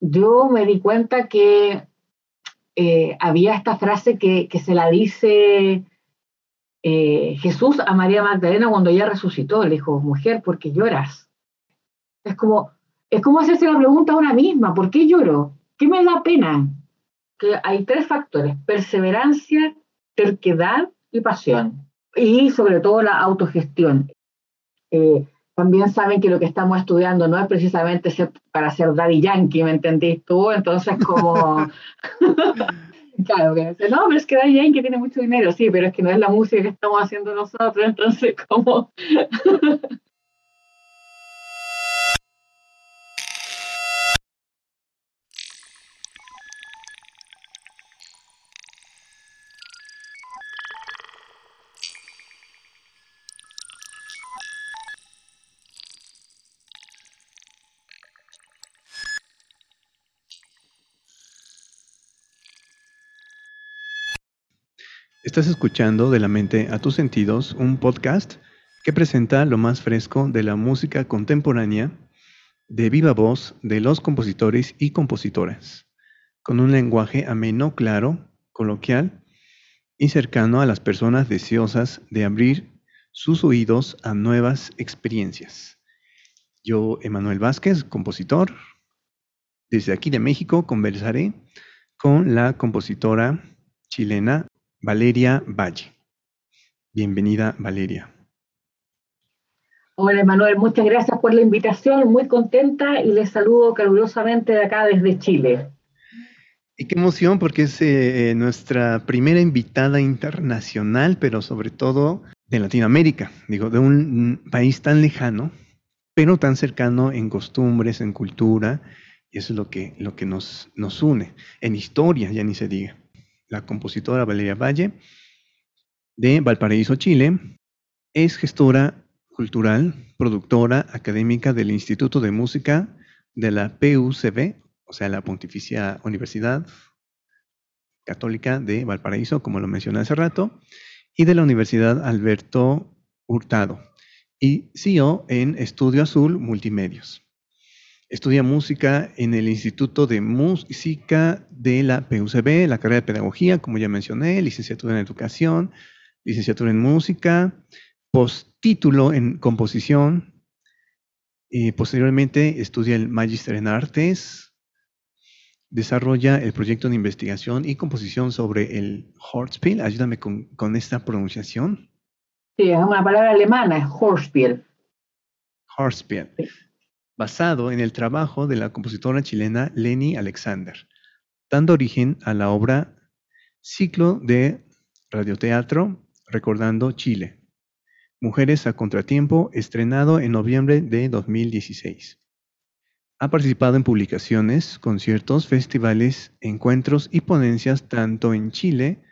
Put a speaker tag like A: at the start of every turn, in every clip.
A: yo me di cuenta que eh, había esta frase que, se la dice eh, Jesús a María Magdalena cuando ella resucitó. Le dijo, mujer, ¿por qué lloras? Es como, es como hacerse la pregunta a una misma, ¿por qué lloro? ¿Qué me da pena? Que hay tres factores, perseverancia, terquedad y pasión. Y sobre todo la autogestión. Eh, también saben que lo que estamos estudiando no es precisamente para ser daddy yankee, ¿me entendís tú? Entonces, como... claro, que no, pero es que daddy yankee tiene mucho dinero, sí, pero es que no es la música que estamos haciendo nosotros, entonces, como...
B: Estás escuchando De la mente a tus sentidos, un podcast que presenta lo más fresco de la música contemporánea de viva voz de los compositores y compositoras, con un lenguaje ameno, claro, coloquial y cercano a las personas deseosas de abrir sus oídos a nuevas experiencias. Yo, Emanuel Vázquez, compositor, desde aquí de México conversaré con la compositora chilena Valeria Valle. Bienvenida, Valeria.
A: Hola, Manuel, muchas gracias por la invitación, muy contenta y les saludo calurosamente de acá desde Chile.
B: Y qué emoción porque es eh, nuestra primera invitada internacional, pero sobre todo de Latinoamérica, digo, de un país tan lejano, pero tan cercano en costumbres, en cultura, y eso es lo que, lo que nos, nos une, en historia, ya ni se diga la compositora Valeria Valle, de Valparaíso, Chile. Es gestora cultural, productora académica del Instituto de Música de la PUCB, o sea, la Pontificia Universidad Católica de Valparaíso, como lo mencioné hace rato, y de la Universidad Alberto Hurtado, y CEO en Estudio Azul Multimedios. Estudia música en el Instituto de Música de la PUCB, la carrera de Pedagogía, como ya mencioné, licenciatura en Educación, licenciatura en Música, postítulo en Composición. Y posteriormente estudia el Magister en Artes. Desarrolla el proyecto de investigación y composición sobre el Horspiel. Ayúdame con, con esta pronunciación.
A: Sí, es una palabra alemana, Horspiel.
B: Horspiel basado en el trabajo de la compositora chilena Leni Alexander, dando origen a la obra Ciclo de Radioteatro Recordando Chile. Mujeres a Contratiempo, estrenado en noviembre de 2016. Ha participado en publicaciones, conciertos, festivales, encuentros y ponencias tanto en Chile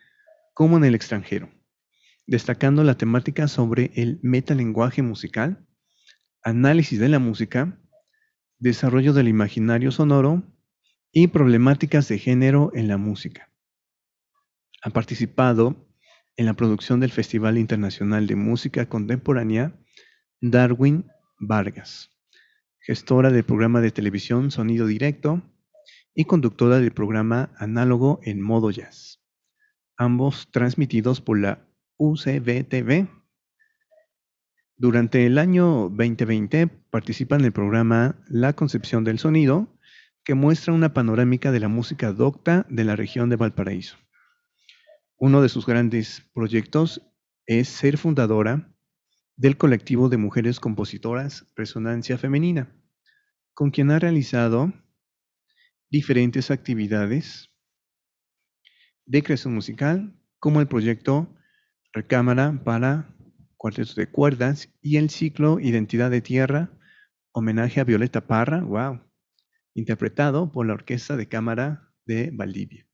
B: como en el extranjero, destacando la temática sobre el metalenguaje musical, análisis de la música, desarrollo del imaginario sonoro y problemáticas de género en la música. Ha participado en la producción del Festival Internacional de Música Contemporánea Darwin Vargas, gestora del programa de televisión Sonido Directo y conductora del programa Análogo en Modo Jazz, ambos transmitidos por la UCBTV durante el año 2020 participa en el programa La Concepción del Sonido, que muestra una panorámica de la música docta de la región de Valparaíso. Uno de sus grandes proyectos es ser fundadora del colectivo de mujeres compositoras Resonancia Femenina, con quien ha realizado diferentes actividades de creación musical, como el proyecto Recámara para cuartetos de cuerdas y el ciclo Identidad de Tierra, homenaje a Violeta Parra, wow, interpretado por la Orquesta de Cámara de Valdivia.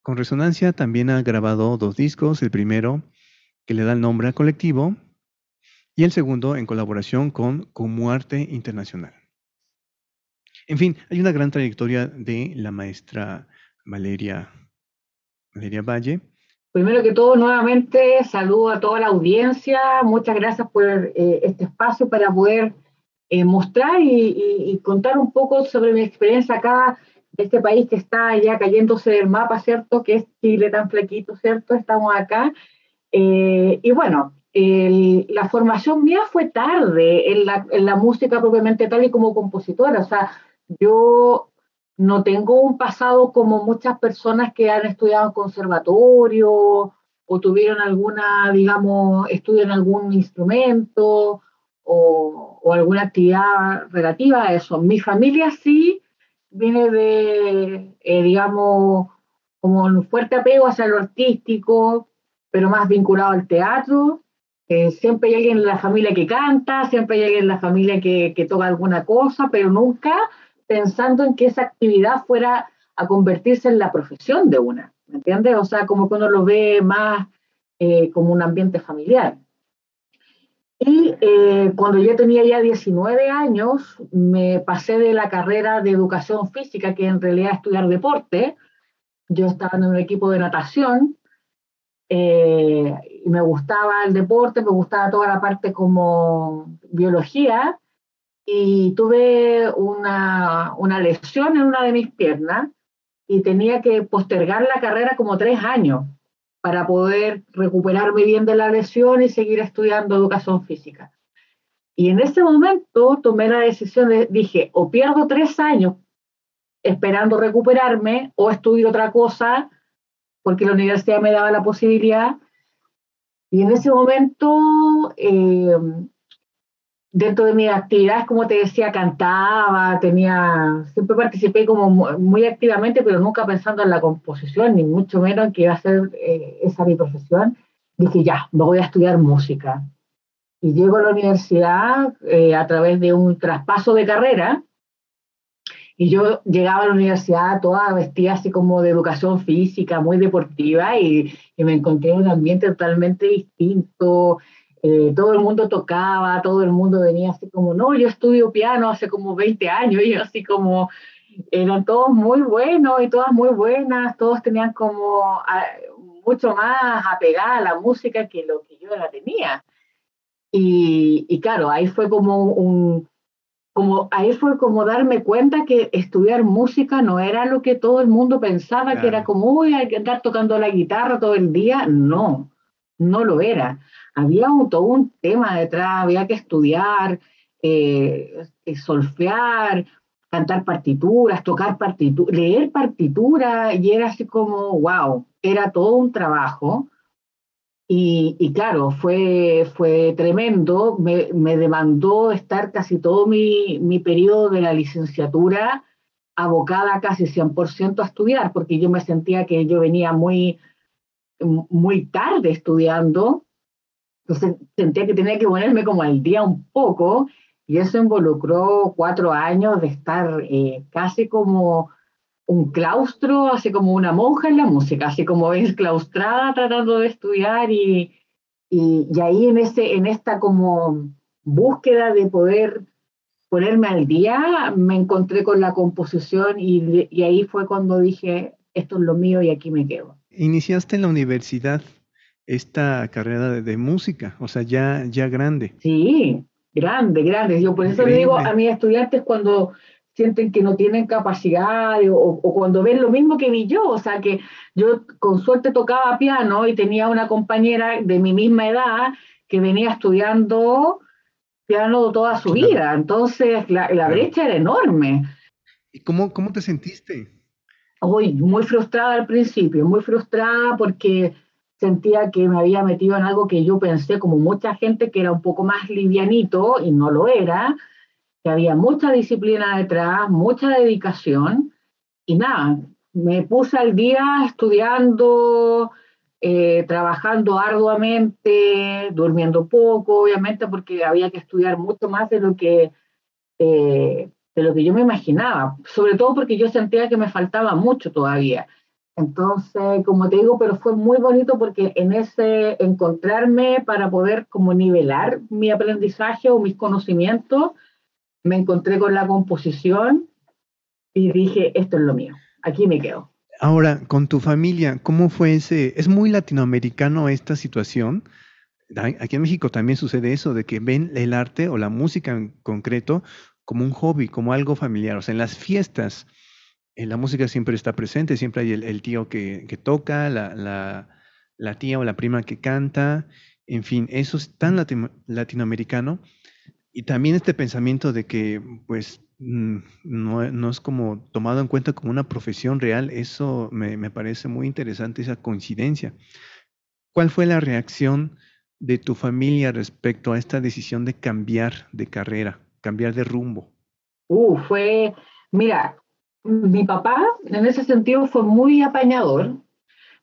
B: Con Resonancia también ha grabado dos discos, el primero que le da el nombre al colectivo y el segundo en colaboración con Comuarte Internacional. En fin, hay una gran trayectoria de la maestra Valeria Valle
A: Primero que todo, nuevamente saludo a toda la audiencia. Muchas gracias por eh, este espacio para poder eh, mostrar y, contar un poco sobre mi experiencia acá, de este país que está ya cayéndose del mapa, ¿cierto? Que es Chile tan flequito, ¿cierto? Estamos acá. Eh, y bueno, la formación mía fue tarde en la, en la música propiamente tal y como compositora. O sea, yo no tengo un pasado como muchas personas que han estudiado conservatorio o tuvieron alguna, digamos, estudio en algún instrumento o, alguna actividad relativa a eso. Mi familia sí viene de, eh, digamos, como un fuerte apego hacia lo artístico, pero más vinculado al teatro. Eh, siempre hay alguien en la familia que canta, siempre hay alguien en la familia que toca alguna cosa, pero nunca pensando en que esa actividad fuera a convertirse en la profesión de una, ¿me entiendes? O sea, como que uno lo ve más eh, como un ambiente familiar. Y eh, cuando yo tenía ya 19 años, me pasé de la carrera de educación física, que en realidad es estudiar deporte. Yo estaba en un equipo de natación eh, y me gustaba el deporte, me gustaba toda la parte como biología, y tuve una, una, lesión en una de mis piernas y tenía que postergar la carrera como tres años para poder recuperarme bien de la lesión y seguir estudiando educación física. Y en ese momento tomé la decisión de, dije, o pierdo tres años esperando recuperarme o estudio otra cosa porque la universidad me daba la posibilidad. Y en ese momento eh, dentro de mis actividades, como te decía, cantaba, tenía, siempre participé como muy, activamente, pero nunca pensando en la composición, ni mucho menos que iba a ser eh, esa mi profesión. Dije, ya, me voy a estudiar música. Y llego a la universidad eh, a través de un traspaso de carrera, y yo llegaba a la universidad toda vestida así como de educación física, muy deportiva, y, y me encontré en un ambiente totalmente distinto, eh, todo el mundo tocaba, todo el mundo venía así como, no, yo estudio piano hace como 20 años, y yo así como, eran todos muy buenos y todas muy buenas, todos tenían como ah, mucho más apegada a la música que lo que yo la tenía. Y, y claro, ahí fue como un, como ahí fue como darme cuenta que estudiar música no era lo que todo el mundo pensaba, que era como, uy, hay que andar tocando la guitarra todo el día. No, no lo era había todo un tema detrás, había que estudiar, eh, eh, solfear, cantar partituras, tocar partituras, leer partituras, y era así como, wow, era todo un trabajo. Y, claro, fue, fue tremendo, me, demandó estar casi todo mi, mi periodo de la licenciatura abocada casi 100% a estudiar, porque yo me sentía que yo venía muy, muy tarde estudiando entonces sentía que tenía que ponerme como al día un poco y eso involucró cuatro años de estar eh, casi como un claustro, así como una monja en la música, así como es claustrada tratando de estudiar y, y, ahí en, ese, en esta como búsqueda de poder ponerme al día, me encontré con la composición y, y ahí fue cuando dije, esto es lo mío y aquí me quedo.
B: Iniciaste en la universidad esta carrera de, música, o sea, ya, ya grande.
A: Sí, grande, grande. Yo por eso le digo a mis estudiantes cuando sienten que no tienen capacidad o, cuando ven lo mismo que vi yo, o sea, que yo con suerte tocaba piano y tenía una compañera de mi misma edad que venía estudiando piano toda su vida, entonces la, brecha era enorme.
B: ¿Y cómo, cómo te sentiste?
A: Uy, muy frustrada al principio, muy frustrada porque sentía que me había metido en algo que yo pensé, como mucha gente, que era un poco más livianito y no lo era, que había mucha disciplina detrás, mucha dedicación y nada, me puse al día estudiando, eh, trabajando arduamente, durmiendo poco, obviamente, porque había que estudiar mucho más de lo que, eh, de lo que yo me imaginaba, sobre todo porque yo sentía que me faltaba mucho todavía. Entonces, como te digo, pero fue muy bonito porque en ese encontrarme para poder como nivelar mi aprendizaje o mis conocimientos, me encontré con la composición y dije, esto es lo mío, aquí me quedo.
B: Ahora, con tu familia, ¿cómo fue ese? ¿Es muy latinoamericano esta situación? aquí en México también sucede eso, de que ven el arte o la música en concreto como un hobby, como algo familiar. O sea, en las fiestas, la música siempre está presente, siempre hay el, tío que, toca, la, la, tía o la prima que canta, en fin, eso es tan latinoamericano. Y también este pensamiento de que, pues, mm, no, es como tomado en cuenta como una profesión real, eso me, me parece muy interesante, esa coincidencia. ¿Cuál fue la reacción de tu familia respecto a esta decisión de cambiar de carrera, cambiar de rumbo?
A: Uh, fue, mira, mi papá en ese sentido fue muy apañador,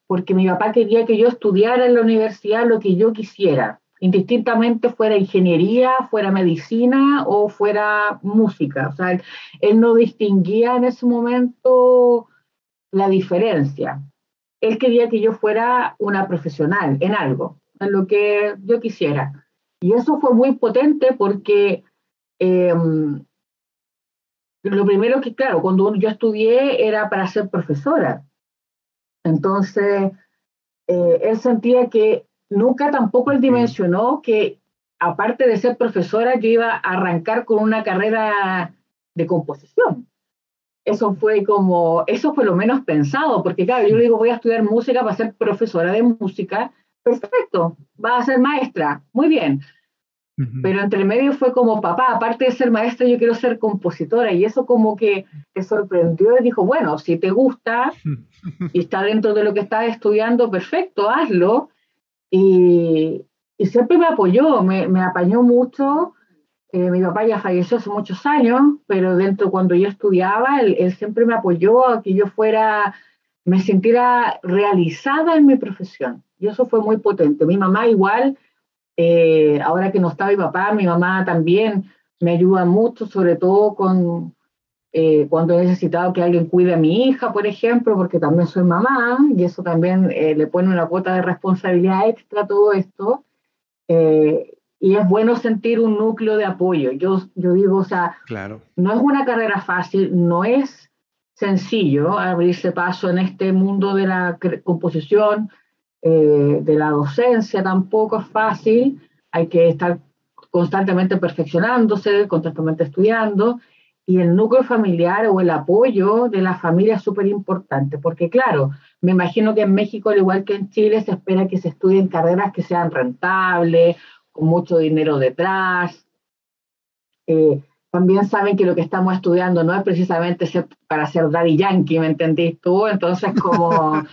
A: porque mi papá quería que yo estudiara en la universidad lo que yo quisiera, indistintamente fuera ingeniería, fuera medicina o fuera música. O sea, él no distinguía en ese momento la diferencia. Él quería que yo fuera una profesional en algo en lo que yo quisiera. Y eso fue muy potente porque em, lo primero que, claro, cuando yo estudié era para ser profesora. Entonces, eh, él sentía que nunca tampoco él dimensionó que, aparte de ser profesora, yo iba a arrancar con una carrera de composición. Eso fue como, eso fue lo menos pensado, porque claro, yo digo, voy a estudiar música para ser profesora de música, perfecto, va a ser maestra, muy bien. Pero entre medio fue como, papá, aparte de ser maestra, yo quiero ser compositora. Y eso como que te sorprendió y dijo, bueno, si te gusta y está dentro de lo que estás estudiando, perfecto, hazlo. Y, y siempre me apoyó, me, me apañó mucho. Eh, mi papá ya falleció hace muchos años, pero dentro cuando yo estudiaba, él, él siempre me apoyó a que yo fuera, me sintiera realizada en mi profesión. Y eso fue muy potente. Mi mamá igual, eh, ahora que no está mi papá, mi mamá también me ayuda mucho, sobre todo con eh, cuando he necesitado que alguien cuide a mi hija, por ejemplo, porque también soy mamá y eso también eh, le pone una cuota de responsabilidad extra a todo esto. y es bueno sentir un núcleo de apoyo. Yo, yo digo, o sea,
B: claro.
A: no es una carrera fácil, no es sencillo abrirse paso en este mundo de la composición, eh, de la docencia tampoco es fácil, hay que estar constantemente perfeccionándose, constantemente estudiando, y el núcleo familiar o el apoyo de la familia es súper importante, porque claro, me imagino que en México, al igual que en Chile, se espera que se estudien carreras que sean rentables, con mucho dinero detrás. Eh, también saben que lo que estamos estudiando no es precisamente para ser daddy yankee, ¿me entendís tú? Entonces, como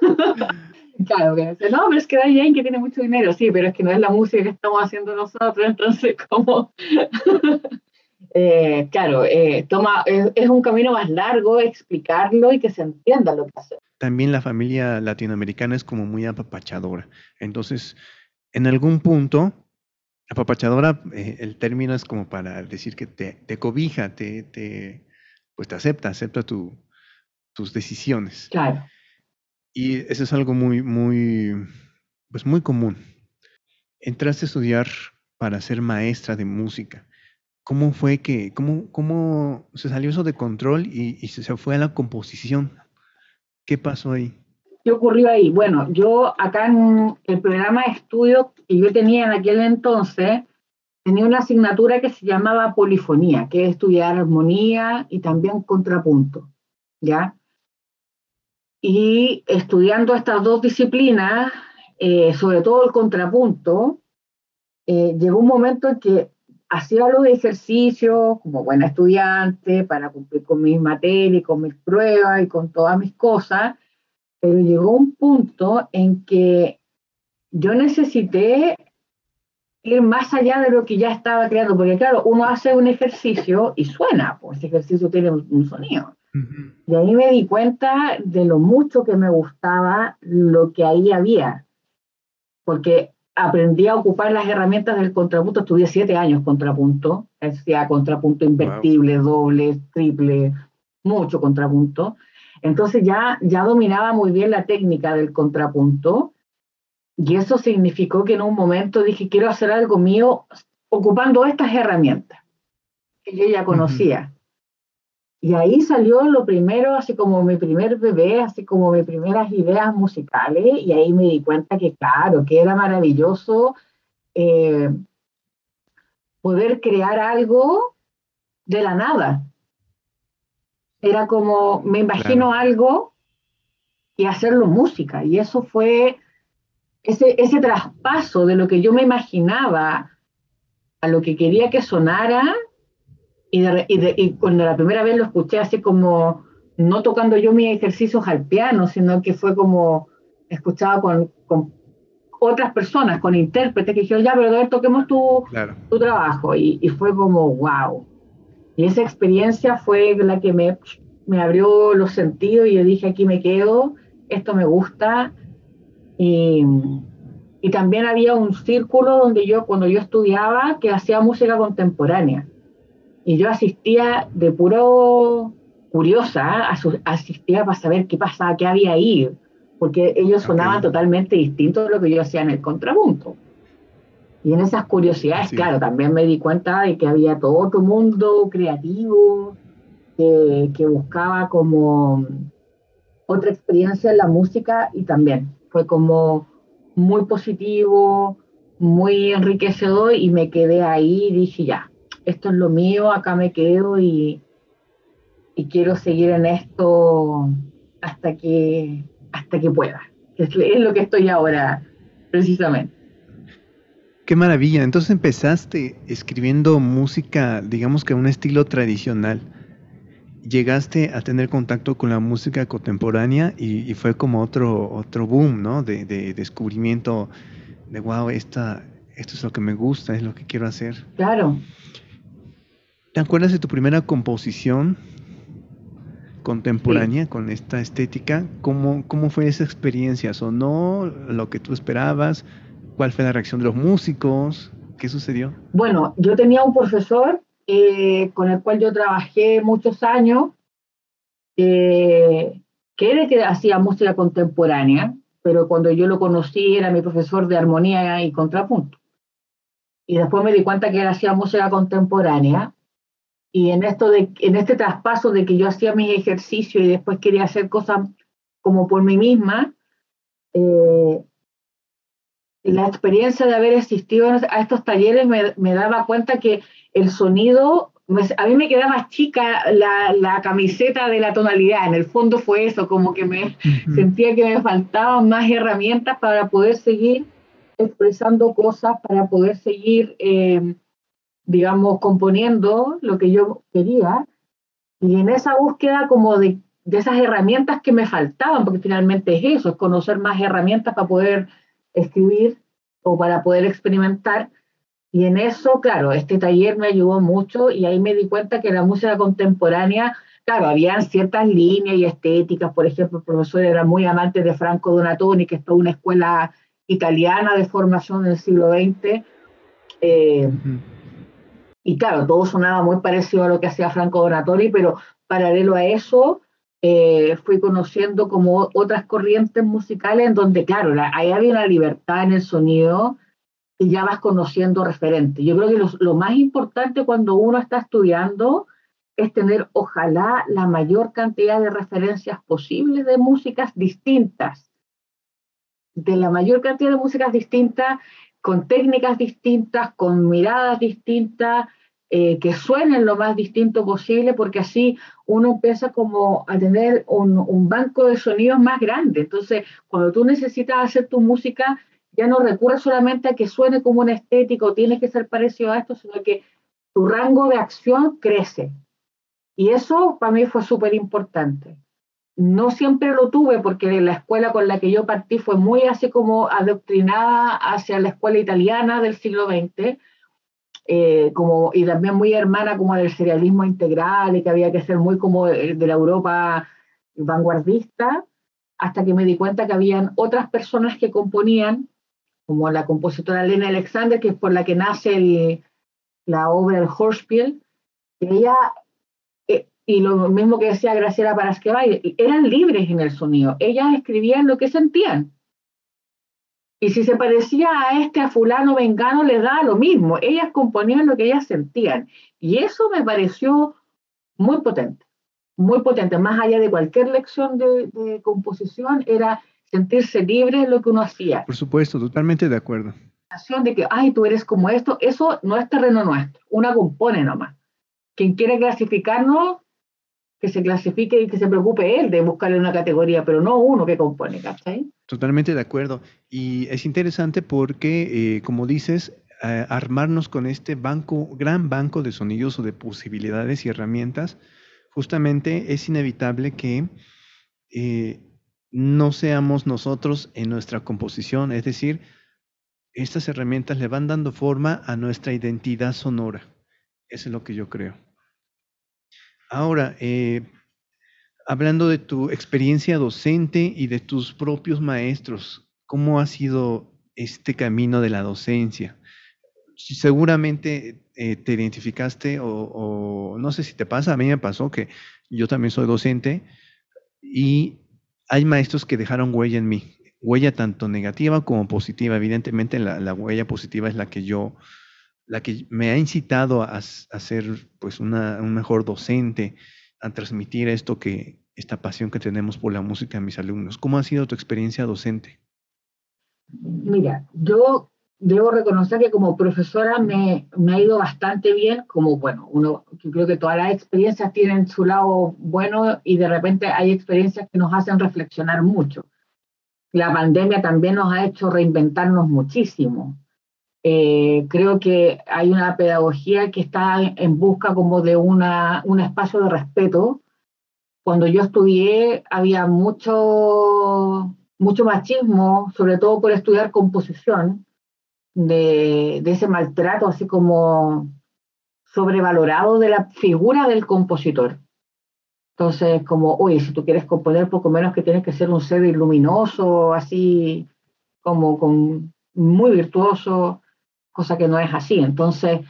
A: Claro, que no, pero es que Daddy que tiene mucho dinero, sí, pero es que no es la música que estamos haciendo nosotros, entonces como... Eh, claro, eh, toma, es, un camino más largo explicarlo y que se entienda lo que hace.
B: También la familia latinoamericana es como muy apapachadora. Entonces, en algún punto, apapachadora, eh, el término es como para decir que te, te cobija, te, te, pues te acepta, acepta tu, tus decisiones.
A: Claro.
B: Y eso es algo muy, muy, pues muy común. Entraste a estudiar para ser maestra de música. ¿Cómo fue que, cómo, cómo se salió eso de control y, se fue a la composición? ¿Qué pasó ahí?
A: ¿Qué ocurrió ahí? Bueno, yo acá en el programa de estudio que yo tenía en aquel entonces, tenía una asignatura que se llamaba polifonía, que es estudiar armonía y también contrapunto, ¿ya? Y estudiando estas dos disciplinas, eh, sobre todo el contrapunto, eh, llegó un momento en que hacía los ejercicios como buena estudiante para cumplir con mis materias, con mis pruebas y con todas mis cosas, pero llegó un punto en que yo necesité ir más allá de lo que ya estaba creando, porque claro, uno hace un ejercicio y suena, pues ese ejercicio tiene un sonido. Y ahí me di cuenta de lo mucho que me gustaba lo que ahí había, porque aprendí a ocupar las herramientas del contrapunto, estudié siete años contrapunto, sea contrapunto invertible, doble, triple, mucho contrapunto. Entonces ya, ya dominaba muy bien la técnica del contrapunto. Y eso significó que en un momento dije, quiero hacer algo mío ocupando estas herramientas que yo ya conocía. Y ahí salió lo primero, así como mi primer bebé, así como mis primeras ideas musicales, y ahí me di cuenta que, claro, que era maravilloso eh, poder crear algo de la nada. Era como, me imagino algo y hacerlo música. Y eso fue ese, ese traspaso de lo que yo me imaginaba a lo que quería que sonara. Y, y, cuando la primera vez lo escuché así como, no tocando yo mis ejercicios al piano, sino que fue como escuchaba con, con otras personas, con intérpretes, que dijeron, ya, pero a toquemos tu, tu trabajo. Y, y, fue como, wow. Y esa experiencia fue la que me, me abrió los sentidos y yo dije, aquí me quedo, esto me gusta. Y, y también había un círculo donde yo, cuando yo estudiaba, que hacía música contemporánea. Y yo asistía de puro curiosa, asistía para saber qué pasaba, qué había ahí, porque ellos sonaban totalmente distintos de lo que yo hacía en el contrapunto. Y en esas curiosidades, claro, también me di cuenta de que había todo otro mundo creativo que, que buscaba como otra experiencia en la música y también fue como muy positivo, muy enriquecedor y me quedé ahí y dije, ya, esto es lo mío, acá me quedo y, y quiero seguir en esto hasta que, hasta que pueda. Es, es lo que estoy ahora, precisamente.
B: Qué maravilla. Entonces empezaste escribiendo música, digamos que un estilo tradicional. Llegaste a tener contacto con la música contemporánea y, fue como otro, otro boom, ¿no? De, de, descubrimiento de, wow, esta, esto es lo que me gusta, es lo que quiero hacer.
A: Claro.
B: ¿Te acuerdas de tu primera composición? contemporánea con esta estética. ¿Cómo, ¿Cómo fue esa experiencia? ¿Sonó lo que tú esperabas? ¿Cuál fue la reacción de los músicos? ¿Qué sucedió?
A: Bueno, yo tenía un profesor eh, con el cual yo trabajé muchos años, eh, que era el que hacía música contemporánea, pero cuando yo lo conocí era mi profesor de armonía y contrapunto. Y después me di cuenta que él hacía música contemporánea y en, esto de, en este traspaso de que yo hacía mis ejercicios y después quería hacer cosas como por mí misma, eh, la experiencia de haber asistido a estos talleres me, daba cuenta que el sonido, a mí me quedaba chica la, la, camiseta de la tonalidad, en el fondo fue eso, como que me sentía que me faltaban más herramientas para poder seguir expresando cosas, para poder seguir... Eh, digamos, componiendo lo que yo quería, y en esa búsqueda como de, de, esas herramientas que me faltaban, porque finalmente es eso, es conocer más herramientas para poder escribir o para poder experimentar. Y en eso, claro, este taller me ayudó mucho y ahí me di cuenta que la música contemporánea, claro, habían ciertas líneas y estéticas, por ejemplo, el profesor era muy amante de Franco Donatoni, que es toda una escuela italiana de formación del siglo XX. Eh, y claro, todo sonaba muy parecido a lo que hacía Franco Donatori, pero paralelo a eso, eh, fui conociendo como otras corrientes musicales en donde, claro, ahí había una libertad en el sonido y ya vas conociendo referentes. Yo creo que lo, más importante cuando uno está estudiando es tener, ojalá, la mayor cantidad de referencias posibles de músicas distintas, de la mayor cantidad de músicas distintas con técnicas distintas, con miradas distintas, eh, que suenen lo más distinto posible, porque así uno empieza como a tener un, banco de sonidos más grande. Entonces, cuando tú necesitas hacer tu música, ya no recurres solamente a que suene como una estética o tienes que ser parecido a esto, sino que tu rango de acción crece. Y eso para mí fue súper importante. No siempre lo tuve porque la escuela con la que yo partí fue muy así como adoctrinada hacia la escuela italiana del siglo XX, eh, como, y también muy hermana como del serialismo integral y que había que ser muy como de, la Europa vanguardista, hasta que me di cuenta que habían otras personas que componían, como la compositora Lena Alexander, que es por la que nace la obra El Horspiel, que ella y lo mismo que decía Graciela Parasquevay, eran libres en el sonido, ellas escribían lo que sentían. Y si se parecía a este, a fulano, vengano, les da lo mismo, ellas componían lo que ellas sentían. Y eso me pareció muy potente, muy potente, más allá de cualquier lección de, de composición, era sentirse libre en lo que uno hacía.
B: Por supuesto, totalmente de acuerdo.
A: de que, ay, tú eres como esto, eso no es terreno nuestro, una compone nomás. Quien quiere clasificarnos, que se clasifique y que se preocupe él de buscarle una categoría, pero no uno que compone, ¿cachai?
B: Totalmente de acuerdo. Y es interesante porque, eh, como dices, armarnos con este banco, gran banco de sonidos o de posibilidades y herramientas, justamente es inevitable que eh, no seamos nosotros en nuestra composición, es decir, estas herramientas le van dando forma a nuestra identidad sonora. Eso es lo que yo creo. Ahora, eh, hablando de tu experiencia docente y de tus propios maestros, ¿cómo ha sido este camino de la docencia? Seguramente eh, te identificaste o, o, no sé si te pasa, a mí me pasó que yo también soy docente y hay maestros que dejaron huella en mí, huella tanto negativa como positiva. Evidentemente la, huella positiva es la que yo, la que me ha incitado a, ser pues una, un mejor docente, a transmitir esto que, esta pasión que tenemos por la música a mis alumnos. ¿Cómo ha sido tu experiencia docente?
A: Mira, yo debo reconocer que como profesora me, me, ha ido bastante bien, como bueno, uno, yo creo que todas las experiencias tienen su lado bueno y de repente hay experiencias que nos hacen reflexionar mucho. La pandemia también nos ha hecho reinventarnos muchísimo. Eh, creo que hay una pedagogía que está en busca como de una, un espacio de respeto. Cuando yo estudié había mucho, mucho machismo, sobre todo por estudiar composición de, ese maltrato así como sobrevalorado de la figura del compositor. Entonces, como, oye, si tú quieres componer, poco menos que tienes que ser un ser iluminoso, así como con, muy virtuoso, cosa que no es así. Entonces,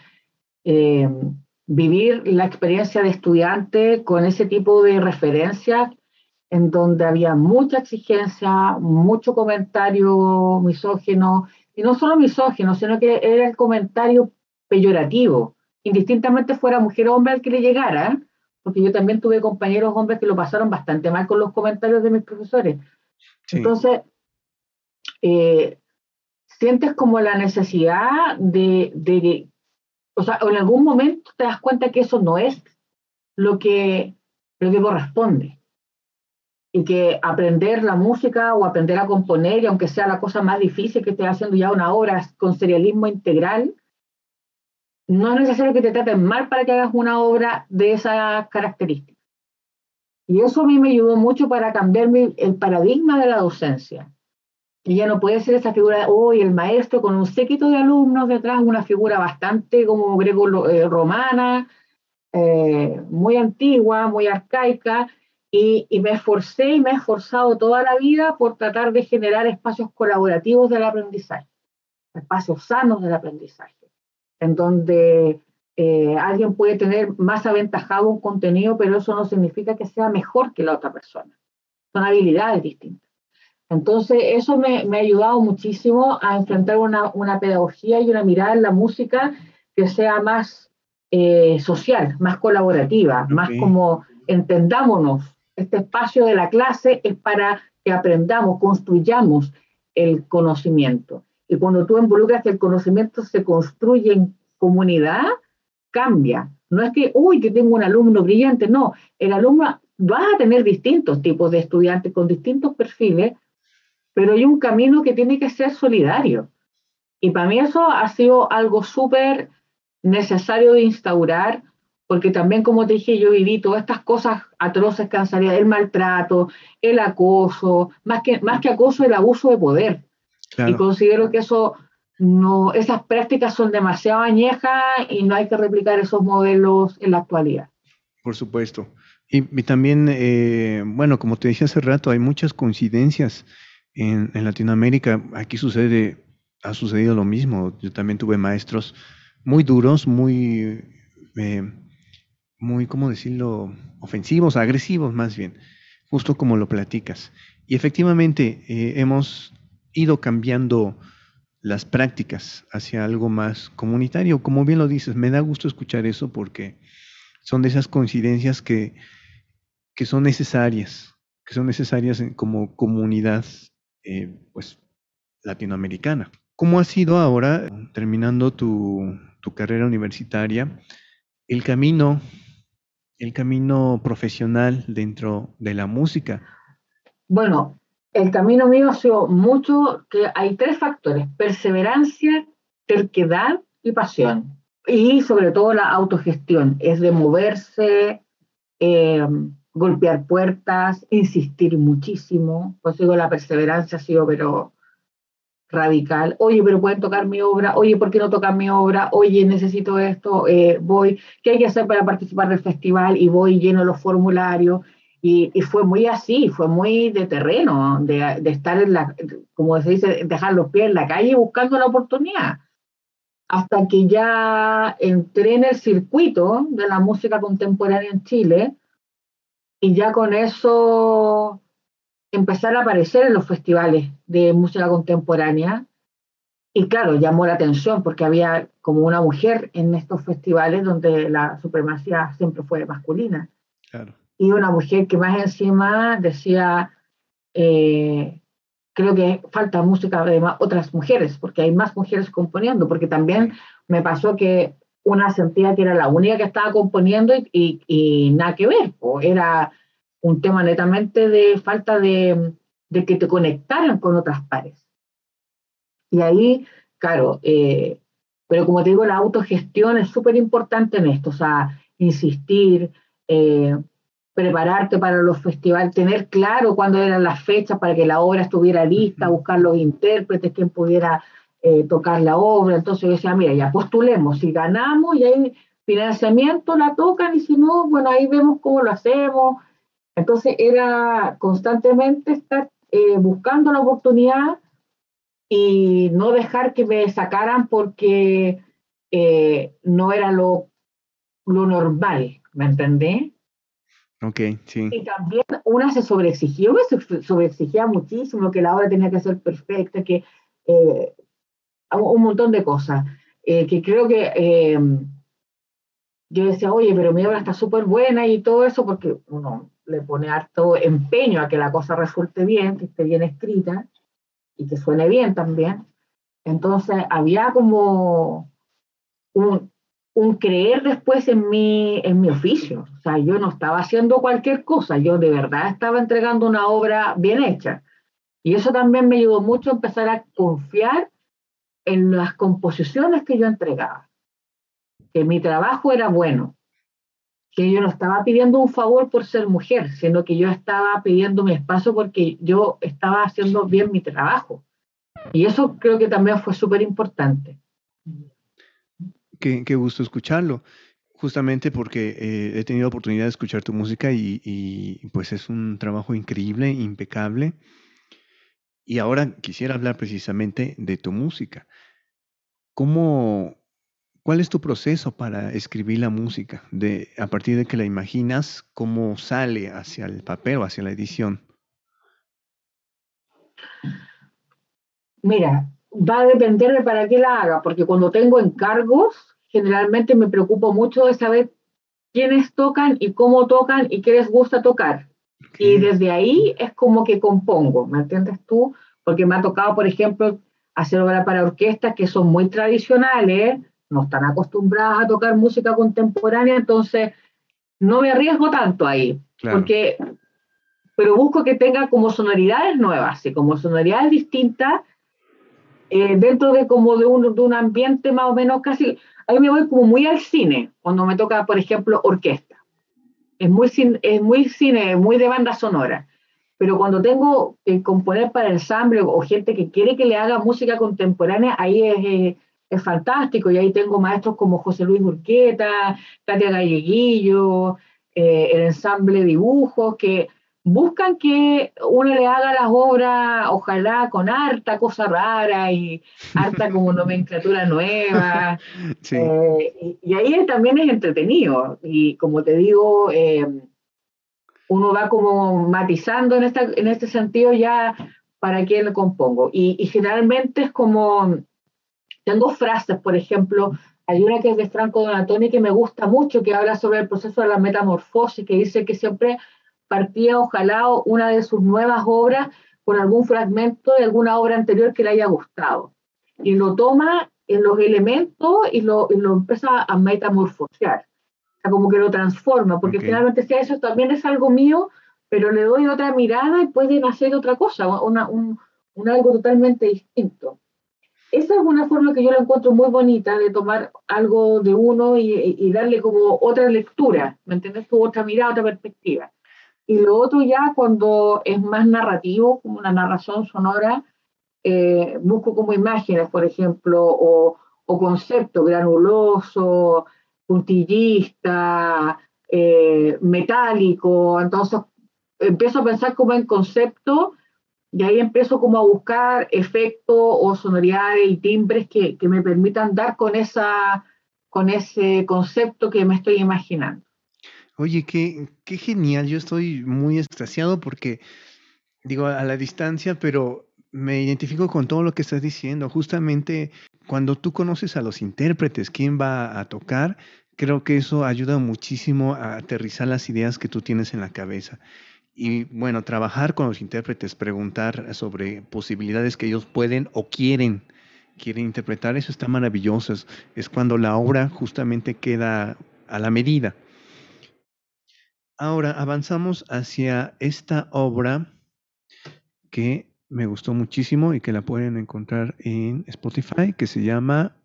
A: eh, vivir la experiencia de estudiante con ese tipo de referencias, en donde había mucha exigencia, mucho comentario misógino, y no solo misógino, sino que era el comentario peyorativo, indistintamente fuera mujer o hombre al que le llegara, porque yo también tuve compañeros hombres que lo pasaron bastante mal con los comentarios de mis profesores. Entonces, eh, sientes como la necesidad de, de, o sea, en algún momento te das cuenta que eso no es lo que, lo que corresponde y que aprender la música o aprender a componer, y aunque sea la cosa más difícil que estés haciendo ya una obra con serialismo integral, no es necesario que te traten mal para que hagas una obra de esas características. Y eso a mí me ayudó mucho para cambiar el paradigma de la docencia. Y ya no puede ser esa figura hoy el maestro con un séquito de alumnos detrás, una figura bastante como greco-romana, eh, muy antigua, muy arcaica, y, me esforcé y me he esforzado toda la vida por tratar de generar espacios colaborativos del aprendizaje, espacios sanos del aprendizaje, en donde eh, alguien puede tener más aventajado un contenido, pero eso no significa que sea mejor que la otra persona. Son habilidades distintas. Entonces, eso me, ha ayudado muchísimo a enfrentar una, pedagogía y una mirada en la música que sea más eh, social, más colaborativa, más como entendámonos este espacio de la clase es para que aprendamos, construyamos el conocimiento. Y cuando tú involucras que el conocimiento se construye en comunidad, cambia. No es que, uy, que tengo un alumno brillante, no, el alumno va a tener distintos tipos de estudiantes con distintos perfiles, pero hay un camino que tiene que ser solidario. Y para mí eso ha sido algo súper necesario de instaurar porque también, como te dije, yo viví todas estas cosas atroces que han salido, el maltrato, el acoso, más que, más que acoso, el abuso de poder. Y considero que eso no, esas prácticas son demasiado añejas y no hay que replicar esos modelos en la actualidad.
B: Por supuesto. Y, también, eh, bueno, como te dije hace rato, hay muchas coincidencias en, en, Latinoamérica. Aquí sucede, ha sucedido lo mismo. Yo también tuve maestros muy duros, muy eh, muy, ¿cómo decirlo?, ofensivos, agresivos más bien, justo como lo platicas. Y efectivamente eh, hemos ido cambiando las prácticas hacia algo más comunitario. Como bien lo dices, me da gusto escuchar eso porque son de esas coincidencias que, que son necesarias, que son necesarias como comunidad eh, pues, latinoamericana, ¿Cómo ha sido ahora, terminando tu, tu carrera universitaria, el camino, el camino profesional dentro de la música?
A: Bueno, el camino mío ha sido mucho, que hay tres factores, perseverancia, terquedad y pasión. Y sobre todo la autogestión, es de moverse, eh, golpear puertas, insistir muchísimo. Pues digo, la perseverancia ha sido, pero radical. Oye, pero pueden tocar mi obra. Oye, ¿por qué no tocan mi obra? Oye, necesito esto. Eh, voy. ¿Qué hay que hacer para participar del festival? Y voy lleno los formularios. Y, fue muy así, fue muy de terreno, de, de, estar en la, como se dice, dejar los pies en la calle buscando la oportunidad. Hasta que ya entré en el circuito de la música contemporánea en Chile, y ya con eso empezar a aparecer en los festivales de música contemporánea. Y claro, llamó la atención porque había como una mujer en estos festivales donde la supremacía siempre fue masculina. Y una mujer que más encima decía, eh, creo que falta música de otras mujeres, porque hay más mujeres componiendo, porque también me pasó que una sentía que era la única que estaba componiendo y, y, nada que ver, o era un tema netamente de falta de, de, que te conectaran con otras pares. Y ahí, claro, eh, pero como te digo, la autogestión es súper importante en esto, o sea, insistir, eh, prepararte para los festivales, tener claro cuándo eran las fechas para que la obra estuviera lista, buscar los intérpretes, quién pudiera eh, tocar la obra. Entonces yo decía, mira, ya postulemos, si ganamos y hay financiamiento, la tocan y si no, bueno, ahí vemos cómo lo hacemos. Entonces era constantemente estar eh, buscando la oportunidad y no dejar que me sacaran porque eh, no era lo, lo normal, ¿me entendés?
B: Ok, sí.
A: Y también una se sobreexigió, se sobreexigía muchísimo, que la obra tenía que ser perfecta, que eh, un montón de cosas, eh, que creo que eh, yo decía, oye, pero mi obra está súper buena y todo eso, porque uno le pone harto empeño a que la cosa resulte bien, que esté bien escrita y que suene bien también. Entonces había como un, un creer después en mi, en mi oficio. O sea, yo no estaba haciendo cualquier cosa, yo de verdad estaba entregando una obra bien hecha. Y eso también me ayudó mucho a empezar a confiar en las composiciones que yo entregaba, que mi trabajo era bueno, que yo no estaba pidiendo un favor por ser mujer, sino que yo estaba pidiendo mi espacio porque yo estaba haciendo bien mi trabajo. Y eso creo que también fue súper importante.
B: Qué, gusto escucharlo, justamente porque eh, he tenido oportunidad de escuchar tu música y, pues es un trabajo increíble, impecable. Y ahora quisiera hablar precisamente de tu música. ¿Cómo, ¿Cuál es tu proceso para escribir la música? De, a partir de que la imaginas, ¿cómo sale hacia el papel o hacia la edición?
A: Mira, va a depender de para qué la haga, porque cuando tengo encargos, generalmente me preocupo mucho de saber quiénes tocan y cómo tocan y qué les gusta tocar. Y desde ahí es como que compongo, ¿me entiendes tú? Porque me ha tocado, por ejemplo, hacer obra para orquestas que son muy tradicionales, no están acostumbradas a tocar música contemporánea, entonces no me arriesgo tanto ahí, porque, pero busco que tenga como sonoridades nuevas y como sonoridades distintas eh, dentro de como de un, de un ambiente más o menos casi, ahí me voy como muy al cine, cuando me toca, por ejemplo, orquesta. Es muy, es muy cine, muy de banda sonora. Pero cuando tengo que componer para ensamble o gente que quiere que le haga música contemporánea, ahí es, eh, es, fantástico. Y ahí tengo maestros como José Luis Urqueta, Katia Galleguillo, eh, el ensamble Dibujos, que buscan que uno le haga las obras, ojalá con harta cosa rara y harta como nomenclatura nueva. Eh, y, ahí también es entretenido. Y como te digo, eh, uno va como matizando en, esta, en este sentido ya para quién lo compongo. Y, y generalmente es como, tengo frases, por ejemplo, hay una que es de Franco Donatoni que me gusta mucho, que habla sobre el proceso de la metamorfosis, que dice que siempre partía ojalá una de sus nuevas obras con algún fragmento de alguna obra anterior que le haya gustado. y lo toma en los elementos y lo, y lo empieza a metamorfosear. O sea, como que lo transforma, porque finalmente si eso también es algo mío, pero le doy otra mirada y puede nacer otra cosa, una, un, un algo totalmente distinto. Esa es una forma que yo la encuentro muy bonita de tomar algo de uno y, y darle como otra lectura, ¿me entiendes? Otra mirada, otra perspectiva. Y lo otro ya cuando es más narrativo, como una narración sonora, eh, busco como imágenes, por ejemplo, o, o concepto granuloso, puntillista, eh, metálico. Entonces empiezo a pensar como en concepto y ahí empiezo como a buscar efectos o sonoridades y timbres que, que me permitan dar con, esa, con ese concepto que me estoy imaginando.
B: Oye, qué, qué genial. Yo estoy muy extasiado porque, digo, a la distancia, pero me identifico con todo lo que estás diciendo. Justamente cuando tú conoces a los intérpretes, quién va a tocar, creo que eso ayuda muchísimo a aterrizar las ideas que tú tienes en la cabeza. Y bueno, trabajar con los intérpretes, preguntar sobre posibilidades que ellos pueden o quieren, quieren interpretar, eso está maravilloso. es cuando la obra justamente queda a la medida. Ahora avanzamos hacia esta obra que me gustó muchísimo y que la pueden encontrar en Spotify, que se llama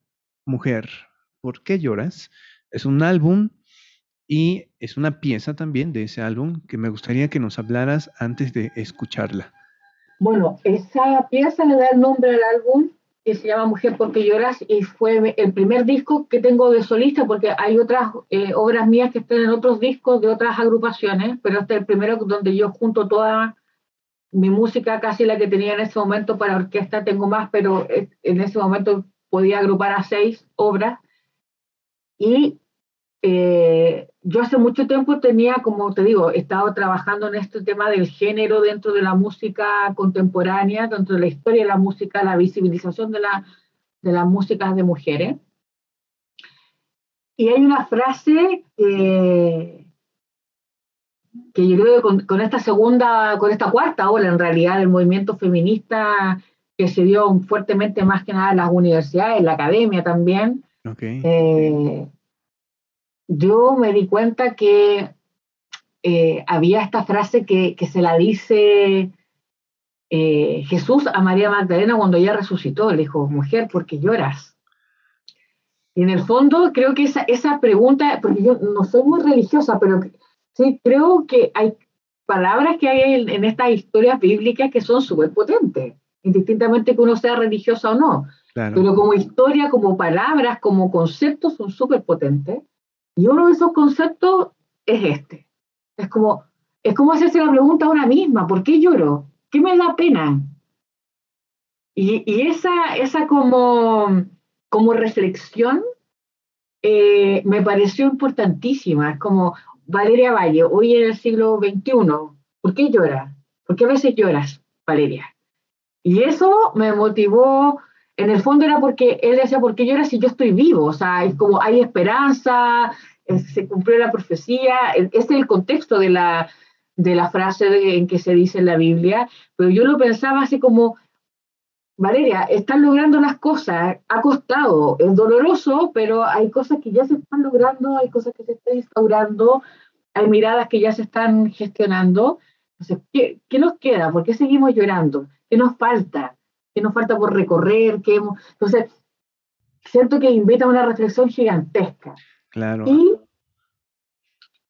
B: Mujer, ¿por qué lloras? Es un álbum y es una pieza también de ese álbum que me gustaría que nos hablaras antes de escucharla.
A: Bueno, esa pieza le da el nombre al álbum que se llama Mujer porque lloras y fue el primer disco que tengo de solista porque hay otras eh, obras mías que están en otros discos de otras agrupaciones, pero este es el primero donde yo junto toda mi música, casi la que tenía en ese momento para orquesta, tengo más, pero en ese momento podía agrupar a seis obras. Y eh, yo hace mucho tiempo tenía, como te digo, he estado trabajando en este tema del género dentro de la música contemporánea, dentro de la historia de la música, la visibilización de, la, de las músicas de mujeres. Y hay una frase que, que yo creo que con, esta segunda, con esta cuarta ola en realidad del movimiento feminista que se dio fuertemente más que nada en las universidades, en la academia también, okay. eh, yo me di cuenta que eh, había esta frase que, que se la dice eh, Jesús a María Magdalena cuando ella resucitó. Le dijo, mujer, ¿por qué lloras? Y en el fondo creo que esa, esa pregunta, porque yo no soy muy religiosa, pero sí creo que hay palabras que hay en, en estas historias bíblicas que son súper potentes, indistintamente que uno sea religiosa o no. Claro. Pero como historia, como palabras, como conceptos son súper potentes. Y uno de esos conceptos es este. Es como, es como hacerse la pregunta a una misma, ¿por qué lloro? ¿Qué me da pena? Y, y esa, esa como, como reflexión eh, me pareció importantísima. Es como Valeria Valle, hoy en el siglo XXI, ¿por qué lloras? ¿Por qué a veces lloras, Valeria? Y eso me motivó en el fondo era porque él decía, ¿por qué lloras si yo estoy vivo? O sea, es como hay esperanza, se cumplió la profecía, este es el contexto de la, de la frase en que se dice en la Biblia, pero yo lo pensaba así como, Valeria, están logrando las cosas, ha costado, es doloroso, pero hay cosas que ya se están logrando, hay cosas que se están instaurando, hay miradas que ya se están gestionando. Entonces, ¿qué, qué nos queda? ¿Por qué seguimos llorando? ¿Qué nos falta? ¿Qué nos falta por recorrer? ¿Qué hemos... Entonces, siento que invita a una reflexión gigantesca.
B: Claro.
A: Y,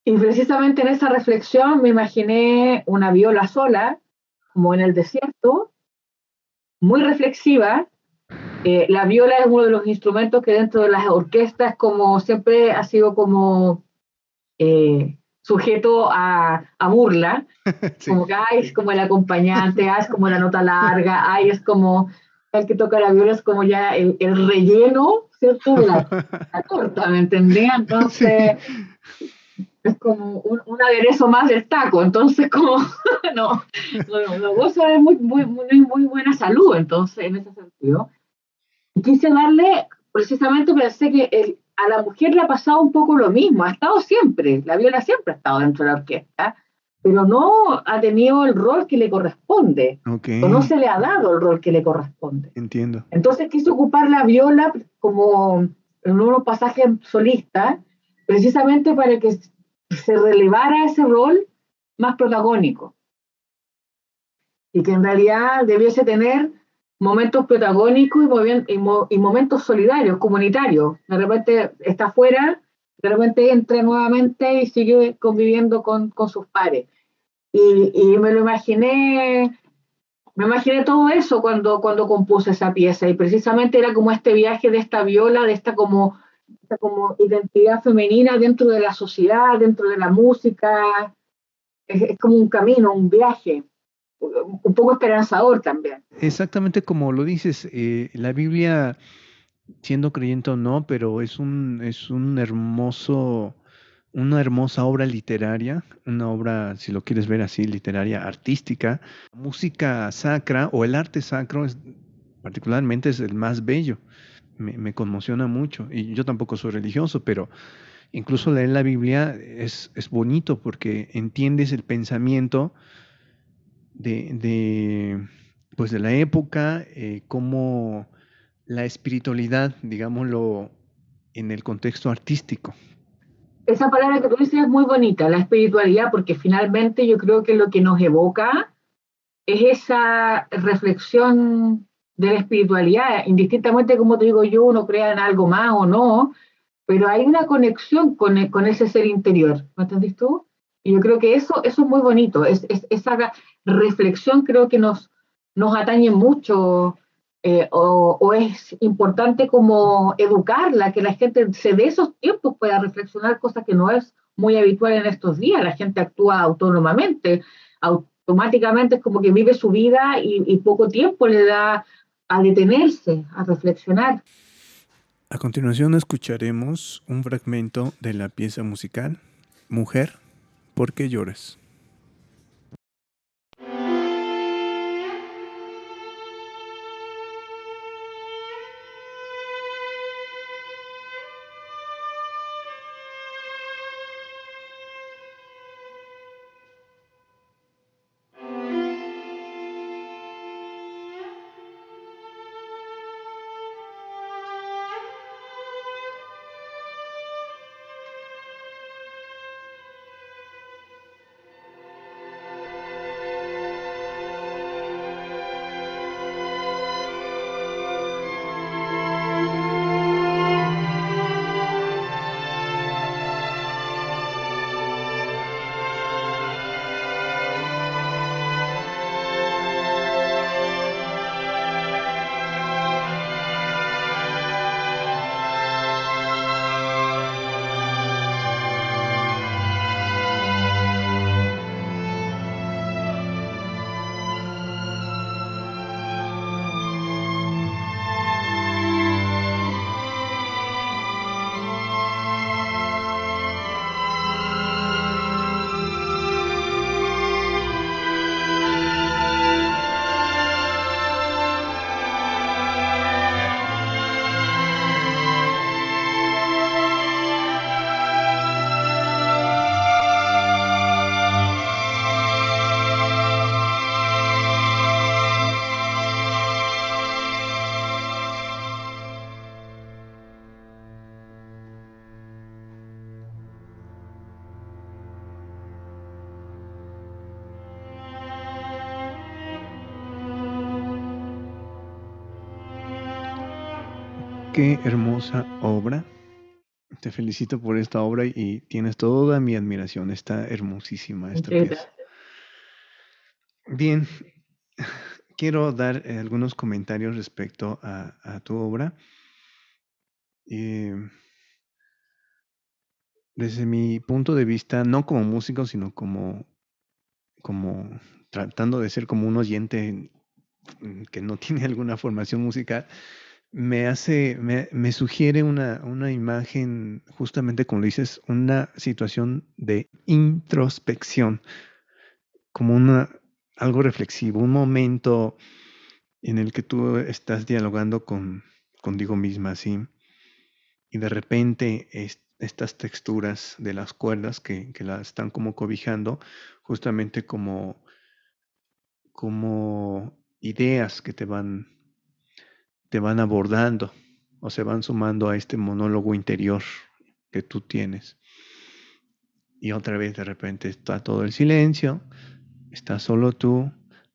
A: y precisamente en esa reflexión me imaginé una viola sola, como en el desierto, muy reflexiva. Eh, la viola es uno de los instrumentos que dentro de las orquestas, como siempre ha sido como eh, sujeto a, a burla, como que ay, es como el acompañante, ay, es como la nota larga, ay, es como el que toca la viola, es como ya el, el relleno, ¿cierto? La, la torta, ¿me entendía? Entonces, es como un, un, aderezo más del taco, entonces como, no, no, no goza de muy, muy, muy, muy buena salud, entonces, en ese sentido. Y quise darle, precisamente pensé que el, a la mujer le ha pasado un poco lo mismo, ha estado siempre, la viola siempre ha estado dentro de la orquesta, pero no ha tenido el rol que le corresponde, o no se le ha dado el rol que le corresponde.
B: Entiendo.
A: Entonces quiso ocupar la viola como en unos pasajes solistas, precisamente para que se relevara ese rol más protagónico. Y que en realidad debiese tener momentos protagónicos y, momentos solidarios, comunitarios. De repente está afuera, de repente entra nuevamente y sigue conviviendo con, sus pares. Y, me lo imaginé, me imaginé todo eso cuando, cuando compuse esa pieza y precisamente era como este viaje de esta viola, de esta como, esta como identidad femenina dentro de la sociedad, dentro de la música. es como un camino, un viaje un poco esperanzador también.
B: Exactamente como lo dices, eh, la Biblia, siendo creyente o no, pero es un, es un hermoso, una hermosa obra literaria, una obra, si lo quieres ver así, literaria, artística. Música sacra o el arte sacro es, particularmente es el más bello. Me, conmociona mucho. Y yo tampoco soy religioso, pero incluso leer la Biblia es, es bonito porque entiendes el pensamiento de, pues de la época, eh, como la espiritualidad, digámoslo, en el contexto artístico.
A: Esa palabra que tú dices es muy bonita, la espiritualidad, porque finalmente yo creo que lo que nos evoca es esa reflexión de la espiritualidad, indistintamente como te digo yo, uno crea en algo más o no, pero hay una conexión con, con ese ser interior, ¿me entendiste tú? Y yo creo que eso, eso es muy bonito, es, es, esa, reflexión creo que nos, nos atañe mucho eh, o, es importante como educarla, que la gente se dé esos tiempos pueda reflexionar, cosa que no es muy habitual en estos días. La gente actúa autónomamente, automáticamente es como que vive su vida y, y poco tiempo le da a detenerse, a reflexionar.
B: A continuación escucharemos un fragmento de la pieza musical Mujer, ¿por qué lloras? Qué hermosa obra. Te felicito por esta obra y tienes toda mi admiración. Está hermosísima esta pieza. Bien, quiero dar eh, algunos comentarios respecto a, tu obra. Eh, desde mi punto de vista, no como músico, sino como, como tratando de ser como un oyente que no tiene alguna formación musical, me hace, me, me sugiere una, una, imagen, justamente como lo dices, una situación de introspección, como una, algo reflexivo, un momento en el que tú estás dialogando con, contigo misma, ¿sí? Y de repente estas texturas de las cuerdas que, que las están como cobijando, justamente como, como ideas que te van, te van abordando o se van sumando a este monólogo interior que tú tienes. Y otra vez de repente está todo el silencio, está solo tú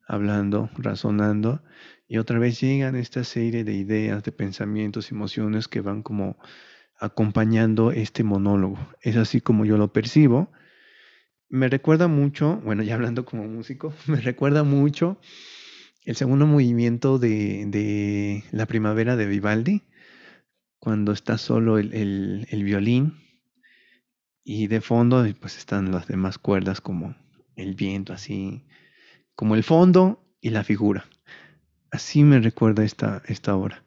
B: hablando, razonando, y otra vez llegan esta serie de ideas, de pensamientos, emociones que van como acompañando este monólogo. Es así como yo lo percibo. Me recuerda mucho, bueno, ya hablando como músico, me recuerda mucho el segundo movimiento de, de La Primavera de Vivaldi, cuando está solo el, violín y de fondo pues están las demás cuerdas como el viento así, como el fondo y la figura. Así me recuerda esta, esta obra,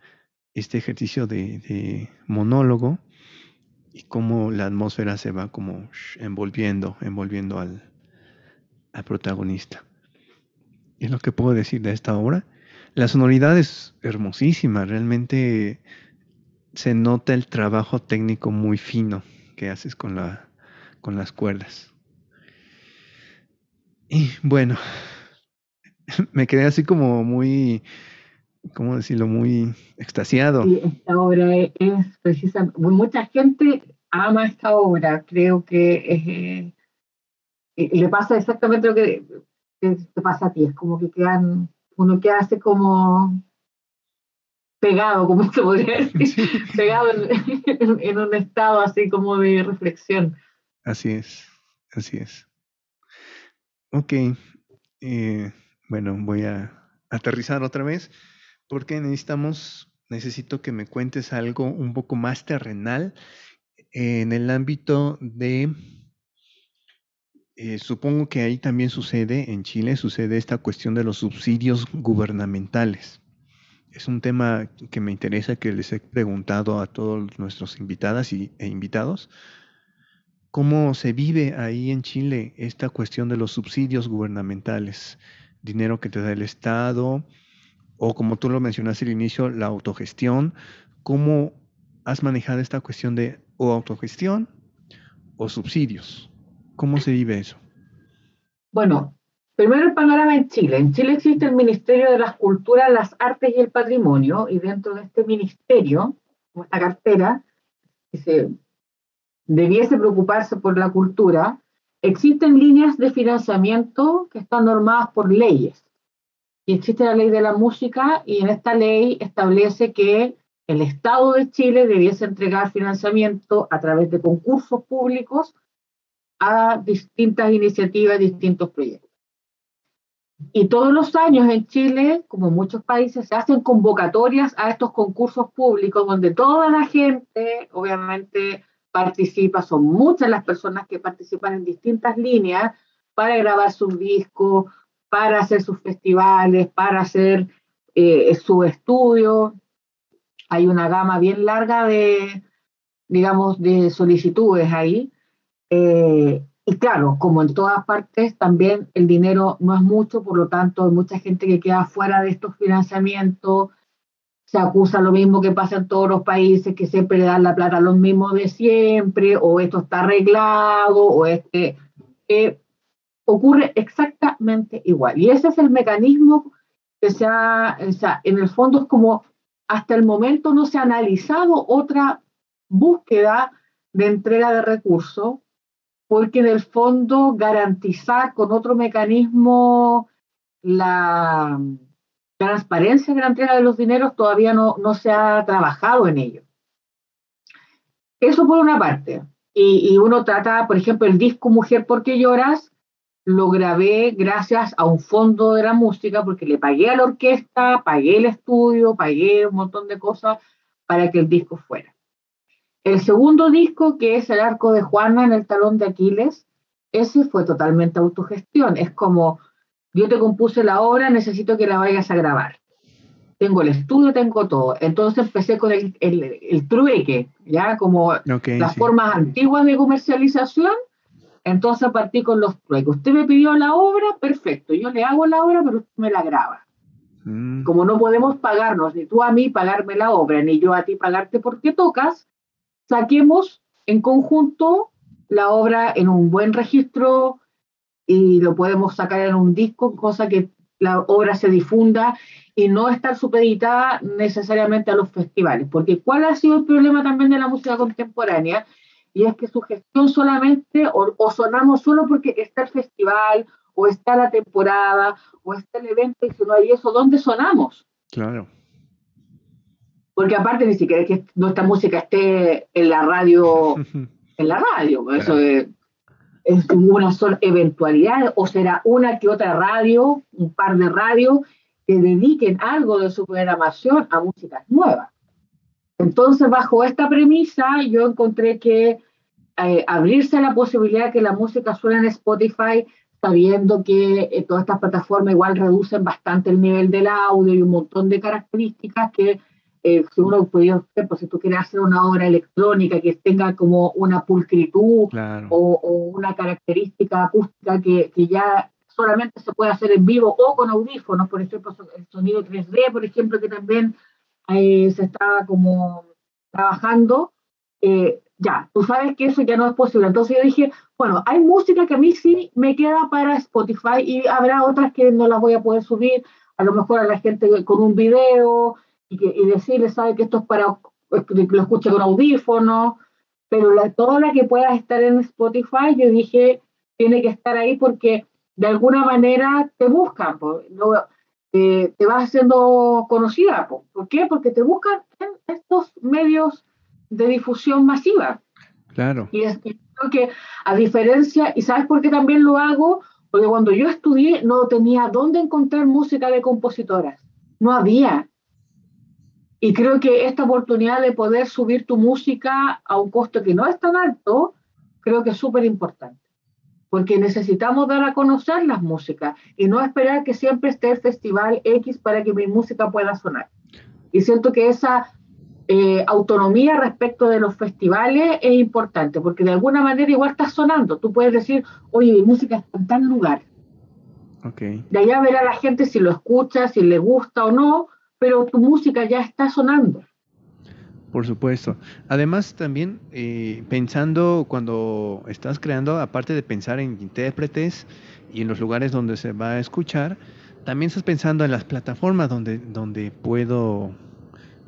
B: este ejercicio de, monólogo y cómo la atmósfera se va como envolviendo, envolviendo al, al protagonista. Es lo que puedo decir de esta obra. La sonoridad es hermosísima, realmente se nota el trabajo técnico muy fino que haces con, la, con las cuerdas. Y bueno, me quedé así como muy, ¿cómo decirlo? Muy extasiado.
A: esta obra es, precisamente, mucha gente ama esta obra, creo que eh, le pasa exactamente lo que, que, te pasa a ti, es como que quedan, uno que hace como pegado, como se podría decir, pegado en, un estado así como de reflexión.
B: Así es, así es. Ok, eh, bueno, voy a aterrizar otra vez porque necesitamos, necesito que me cuentes algo un poco más terrenal en el ámbito de, eh, supongo que ahí también sucede, en Chile sucede esta cuestión de los subsidios gubernamentales es un tema que me interesa, que les he preguntado a todos nuestros invitadas y, e invitados. ¿Cómo se vive ahí en Chile esta cuestión de los subsidios gubernamentales? Dinero que te da el Estado, o como tú lo mencionaste al inicio, la autogestión. ¿Cómo has manejado esta cuestión de o autogestión o subsidios? ¿Cómo se vive eso?
A: Bueno, Primero el panorama en Chile. En Chile existe el Ministerio de las Culturas, las Artes y el Patrimonio, y dentro de este ministerio, esta cartera, que se debiese preocuparse por la cultura, existen líneas de financiamiento que están normadas por leyes. Y existe la ley de la música, y en esta ley establece que el Estado de Chile debiese entregar financiamiento a través de concursos públicos a distintas iniciativas, distintos proyectos. Y todos los años en Chile, como en muchos países, se hacen convocatorias a estos concursos públicos donde toda la gente, obviamente, participa. Son muchas las personas que participan en distintas líneas para grabar sus discos, para hacer sus festivales, para hacer eh, su estudio. Hay una gama bien larga de, digamos, de solicitudes ahí. Eh, y claro, como en todas partes, también el dinero no es mucho, por lo tanto hay mucha gente que queda fuera de estos financiamientos. Se acusa lo mismo que pasa en todos los países, que siempre le dan la plata a los mismos de siempre, o esto está arreglado, o este... ocurre exactamente igual. Y ese es el mecanismo que se ha, sea, en el fondo es como hasta el momento no se ha analizado otra búsqueda de entrega de recursos porque en el fondo garantizar con otro mecanismo la transparencia de la entrega de los dineros todavía no, no se ha trabajado en ello. Eso por una parte. Y, y, uno trata, por ejemplo, el disco Mujer porque lloras, lo grabé gracias a un fondo de la música porque le pagué a la orquesta, pagué el estudio, pagué un montón de cosas para que el disco fuera. El segundo disco, que es El arco de Juana en el talón de Aquiles, ese fue totalmente autogestión. Es como, yo te compuse la obra, necesito que la vayas a grabar. Tengo el estudio, tengo todo. Entonces empecé con el, el, trueque, ya como las formas antiguas de comercialización. Entonces partí con los trueques. Usted me pidió la obra, perfecto. Yo le hago la obra, pero usted me la graba. Mm. Como no podemos pagarnos, ni tú a mí pagarme la obra, ni yo a ti pagarte porque tocas, saquemos en conjunto la obra en un buen registro y lo podemos sacar en un disco, cosa que la obra se difunda y no estar supeditada necesariamente a los festivales. Porque ¿cuál ha sido el problema también de la música contemporánea? Y es que su gestión solamente, o, sonamos solo porque está el festival, o está la temporada, o está el evento, y si no hay eso, ¿dónde sonamos?
B: Claro.
A: Porque aparte ni siquiera es que nuestra música esté en la radio, en la radio, eso es, es una sola eventualidad, o será una que otra radio, un par de radios, que dediquen algo de su programación a músicas nuevas. Entonces, bajo esta premisa, yo encontré que eh, abrirse a la posibilidad de que la música suene en Spotify, sabiendo que eh, todas estas plataformas igual reducen bastante el nivel del audio y un montón de características que eh, si uno puede, pues, si tú quieres hacer una obra electrónica que tenga como una pulcritud o, una característica acústica que, que, ya solamente se puede hacer en vivo o con audífonos, por ejemplo, el sonido 3D, por ejemplo, que también se está como trabajando, eh, ya, tú sabes que eso ya no es posible. Entonces yo dije, bueno, hay música que a mí sí me queda para Spotify y habrá otras que no las voy a poder subir, a lo mejor a la gente con un video y, que, y decirle, sabe que esto es para que lo escuche con audífono, pero la, toda la que pueda estar en Spotify, yo dije, tiene que estar ahí porque de alguna manera te buscan, eh, te vas haciendo conocida. ¿Por qué? Porque te buscan en estos medios de difusión masiva.
B: Claro.
A: Y es que creo que a diferencia, y sabes por qué también lo hago, porque cuando yo estudié no tenía dónde encontrar música de compositoras, no había. Y creo que esta oportunidad de poder subir tu música a un costo que no es tan alto, creo que es súper importante. Porque necesitamos dar a conocer las músicas y no esperar que siempre esté el festival X para que mi música pueda sonar. Y siento que esa eh, autonomía respecto de los festivales es importante, porque de alguna manera igual está sonando. Tú puedes decir, oye, mi música está en tal lugar.
B: Okay.
A: De allá verá la gente si lo escucha, si le gusta o no, pero tu música ya está sonando.
B: Por supuesto. Además, también eh, pensando cuando estás creando, aparte de pensar en intérpretes y en los lugares donde se va a escuchar, también estás pensando en las plataformas donde, donde puedo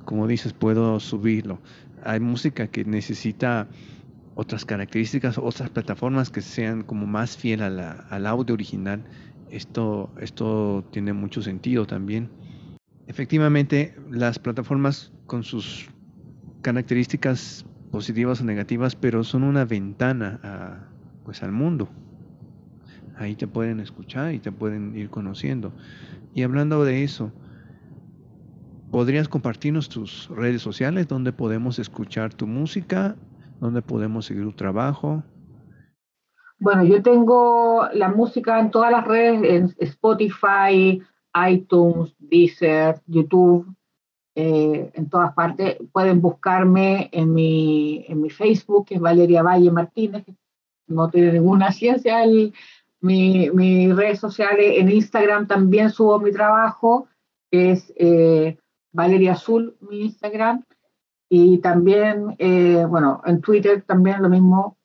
B: como dices, puedo subirlo. Hay música que necesita otras características, otras plataformas que sean como más fiel a la, al audio original. Esto, esto tiene mucho sentido también. Efectivamente, las plataformas con sus características positivas o negativas, pero son una ventana a, pues al mundo. Ahí te pueden escuchar y te pueden ir conociendo. Y hablando de eso, ¿Podrías compartirnos tus redes sociales donde podemos escuchar tu música, donde podemos seguir tu trabajo?
A: Bueno, yo tengo la música en todas las redes, en Spotify, iTunes, Deezer, YouTube, eh, en todas partes. Pueden buscarme en mi, en mi Facebook, que es Valeria Valle Martínez, no tiene ninguna ciencia mi, mis redes sociales. En Instagram también subo mi trabajo, que es eh, Valeria Azul, mi Instagram, y también, eh, bueno, en Twitter también lo mismo,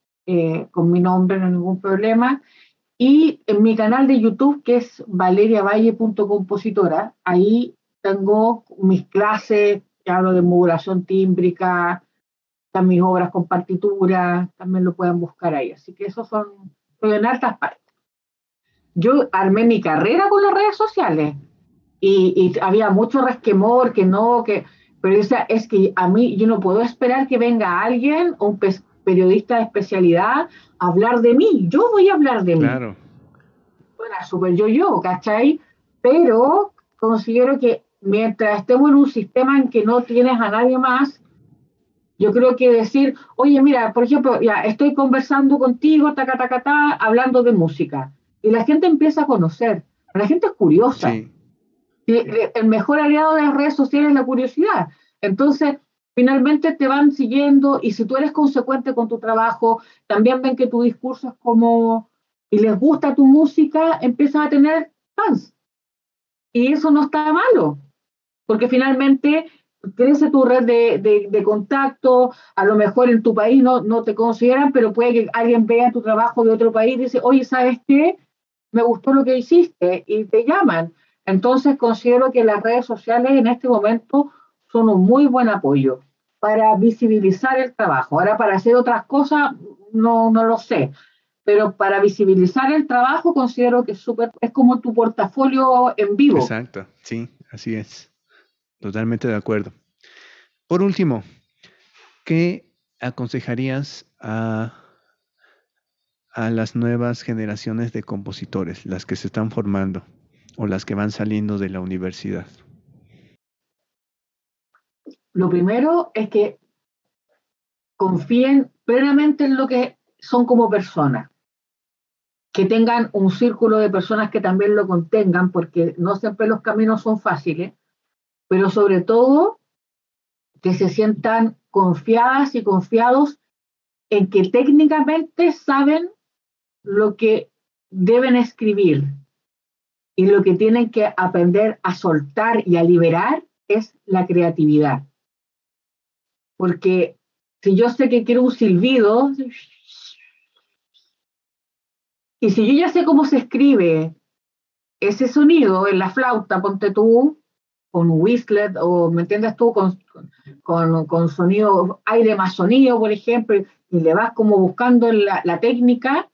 A: con mi nombre, no hay ningún problema. Y en mi canal de YouTube, que es valeriavalle.compositora, ahí tengo mis clases, hablo de modulación tímbrica, están mis obras con partitura, también lo pueden buscar ahí. Así que esos son, estoy en altas partes. Yo armé mi carrera con las redes sociales y, había mucho resquemor, que no, que, pero esa, es que a mí yo no puedo esperar que venga alguien, un periodista de especialidad, a hablar de mí. Yo voy a hablar de
B: mí.
A: Claro. Bueno, súper yo-yo, ¿cachai? Pero considero que mientras estemos en un sistema en que no tienes a nadie más, yo creo que decir, oye, mira, por ejemplo, ya estoy conversando contigo, ta ta ta hablando de música. Y la gente empieza a conocer. La gente es curiosa. Sí el mejor aliado de las redes sociales es la curiosidad. Entonces, finalmente te van siguiendo y si tú eres consecuente con tu trabajo, también ven que tu discurso es como, y les gusta tu música, empiezas a tener fans. Y eso no está malo, porque finalmente crece tu red de, contacto, a lo mejor en tu país no, no te consideran, pero puede que alguien vea tu trabajo de otro país y dice, oye, ¿sabes qué? Me gustó lo que hiciste y te llaman. Entonces considero que las redes sociales en este momento son un muy buen apoyo para visibilizar el trabajo. Ahora, para hacer otras cosas, no, no lo sé, pero para visibilizar el trabajo considero que es, super, es como tu portafolio en vivo.
B: Exacto, sí, así es. Totalmente de acuerdo. Por último, ¿qué aconsejarías a, a las nuevas generaciones de compositores, las que se están formando o las que van saliendo de la universidad?
A: Lo primero es que confíen plenamente en lo que son como personas, que tengan un círculo de personas que también lo contengan, porque no siempre los caminos son fáciles, pero sobre todo que se sientan confiadas y confiados en que técnicamente saben lo que deben escribir y lo que tienen que aprender a soltar y a liberar es la creatividad. Porque si yo sé que quiero un silbido, y si yo ya sé cómo se escribe ese sonido en la flauta, ponte tú, con whistler, o me entiendes tú, con, con, con, sonido, aire más sonido, por ejemplo, y le vas como buscando la, la técnica,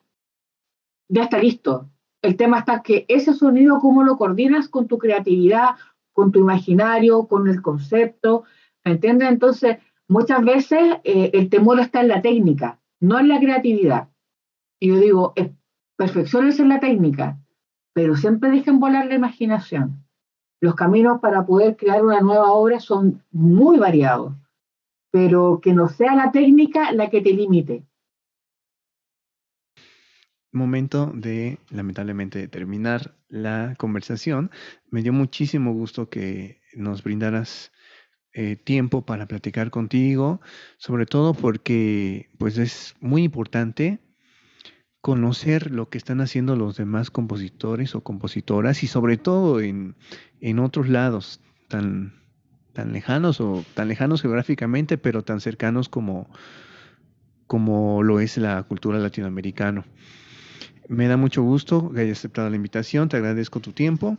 A: ya está listo. El tema está que ese sonido, cómo lo coordinas con tu creatividad, con tu imaginario, con el concepto, ¿me entiendes? Entonces, muchas veces eh, el temor está en la técnica, no en la creatividad. Y yo digo, perfecciones en la técnica, pero siempre dejen volar la imaginación. Los caminos para poder crear una nueva obra son muy variados, pero que no sea la técnica la que te limite.
B: Momento de, lamentablemente, terminar la conversación. Me dio muchísimo gusto que nos brindaras eh, tiempo para platicar contigo, sobre todo porque pues es muy importante conocer lo que están haciendo los demás compositores o compositoras y sobre todo en, en otros lados tan, tan lejanos o tan lejanos geográficamente, pero tan cercanos como, como lo es la cultura latinoamericana. Me da mucho gusto que hayas aceptado la invitación, te agradezco tu tiempo.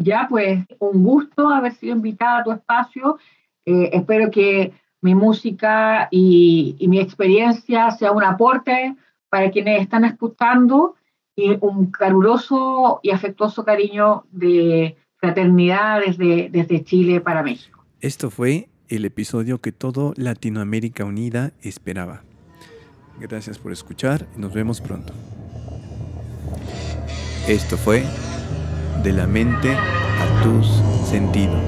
A: Ya, pues un gusto haber sido invitada a tu espacio. Eh, espero que mi música y, mi experiencia sea un aporte para quienes están escuchando y un caluroso y afectuoso cariño de fraternidad desde, desde Chile para México.
B: Esto fue el episodio que todo Latinoamérica Unida esperaba. Gracias por escuchar y nos vemos pronto. Esto fue De la mente a tus sentidos.